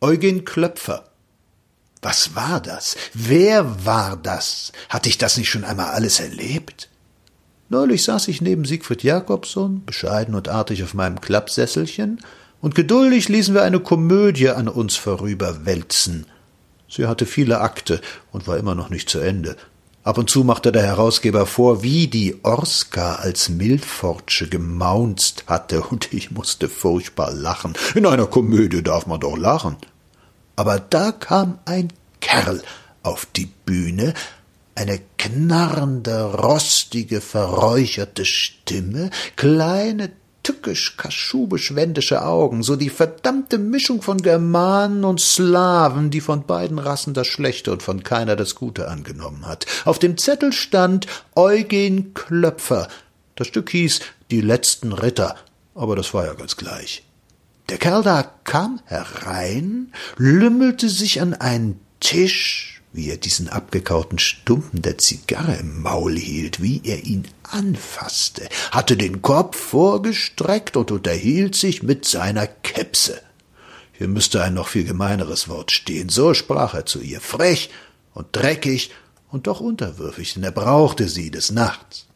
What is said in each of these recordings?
Eugen Klöpfer. Was war das? Wer war das? Hatte ich das nicht schon einmal alles erlebt? Neulich saß ich neben Siegfried Jakobson, bescheiden und artig auf meinem Klappsesselchen, und geduldig ließen wir eine Komödie an uns vorüberwälzen. Sie hatte viele Akte und war immer noch nicht zu Ende. Ab und zu machte der Herausgeber vor, wie die Orska als Milfordsche gemaunzt hatte, und ich musste furchtbar lachen. In einer Komödie darf man doch lachen. Aber da kam ein Kerl auf die Bühne, eine knarrende, rostige, verräucherte Stimme, kleine, tückisch, kaschubisch-wendische Augen, so die verdammte Mischung von Germanen und Slawen, die von beiden Rassen das Schlechte und von keiner das Gute angenommen hat. Auf dem Zettel stand Eugen Klöpfer. Das Stück hieß Die letzten Ritter, aber das war ja ganz gleich. Der Kerl da kam herein, lümmelte sich an einen Tisch, wie er diesen abgekauten Stumpen der Zigarre im Maul hielt, wie er ihn anfasste, hatte den Kopf vorgestreckt und unterhielt sich mit seiner Kepse. Hier müsste ein noch viel gemeineres Wort stehen. So sprach er zu ihr, frech und dreckig und doch unterwürfig, denn er brauchte sie des Nachts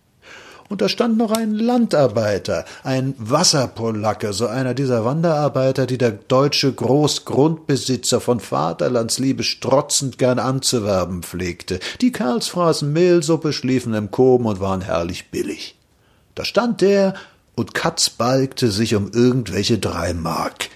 und da stand noch ein Landarbeiter, ein Wasserpolacke, so einer dieser Wanderarbeiter, die der deutsche Großgrundbesitzer von Vaterlandsliebe strotzend gern anzuwerben pflegte. Die Kerls fraßen Mehlsuppe, schliefen im Koben und waren herrlich billig. Da stand der und Katz balgte sich um irgendwelche drei Mark.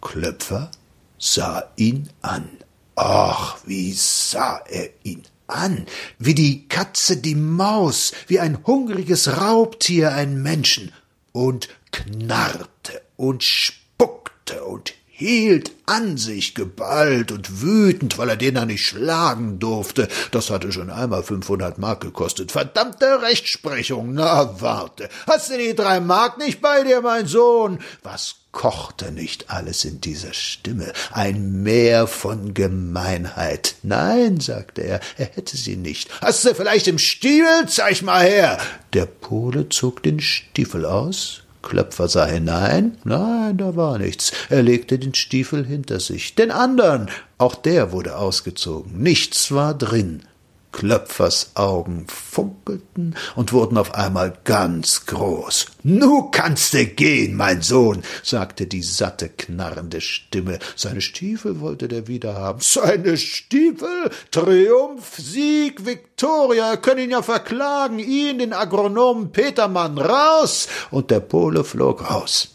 Klöpfer sah ihn an. Ach, wie sah er ihn an, wie die Katze die Maus, wie ein hungriges Raubtier einen Menschen, und knarrte und spuckte und hielt an sich geballt und wütend, weil er den da nicht schlagen durfte. Das hatte schon einmal fünfhundert Mark gekostet. Verdammte Rechtsprechung. Na, warte. Hast du die drei Mark nicht bei dir, mein Sohn? Was kochte nicht alles in dieser Stimme, ein Meer von Gemeinheit. Nein, sagte er, er hätte sie nicht. Hast du vielleicht im Stiefel? Zeig mal her. Der Pole zog den Stiefel aus, Klöpfer sah hinein. Nein, da war nichts. Er legte den Stiefel hinter sich. Den andern, auch der wurde ausgezogen. Nichts war drin. Klöpfers Augen funkelten und wurden auf einmal ganz groß. Nu kannst du gehen, mein Sohn, sagte die satte, knarrende Stimme. Seine Stiefel wollte der wieder haben. Seine Stiefel? Triumph, Sieg, Viktoria, er könne ihn ja verklagen, ihn, den Agronomen Petermann, raus! Und der Pole flog raus.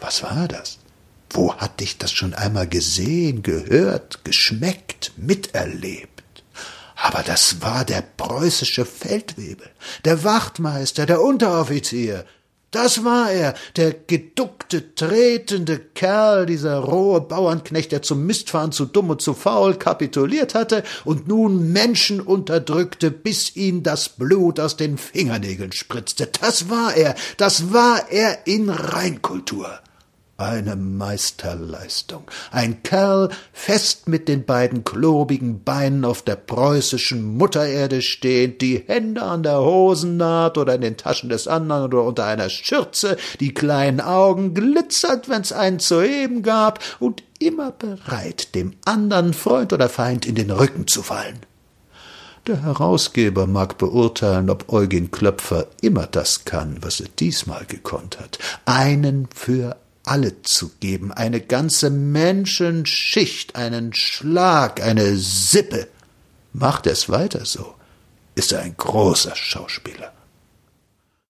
Was war das? Wo hatte ich das schon einmal gesehen, gehört, geschmeckt, miterlebt? Aber das war der preußische Feldwebel, der Wachtmeister, der Unteroffizier. Das war er, der geduckte, tretende Kerl, dieser rohe Bauernknecht, der zum Mistfahren zu dumm und zu faul kapituliert hatte und nun Menschen unterdrückte, bis ihm das Blut aus den Fingernägeln spritzte. Das war er, das war er in Reinkultur. Eine Meisterleistung. Ein Kerl, fest mit den beiden klobigen Beinen auf der preußischen Muttererde stehend, die Hände an der Hosennaht oder in den Taschen des anderen oder unter einer Schürze, die kleinen Augen glitzert, wenn's einen zu heben gab, und immer bereit, dem andern Freund oder Feind in den Rücken zu fallen. Der Herausgeber mag beurteilen, ob Eugen Klöpfer immer das kann, was er diesmal gekonnt hat. Einen für alle zu geben, eine ganze Menschenschicht, einen Schlag, eine Sippe. Macht es weiter so, ist er ein großer Schauspieler.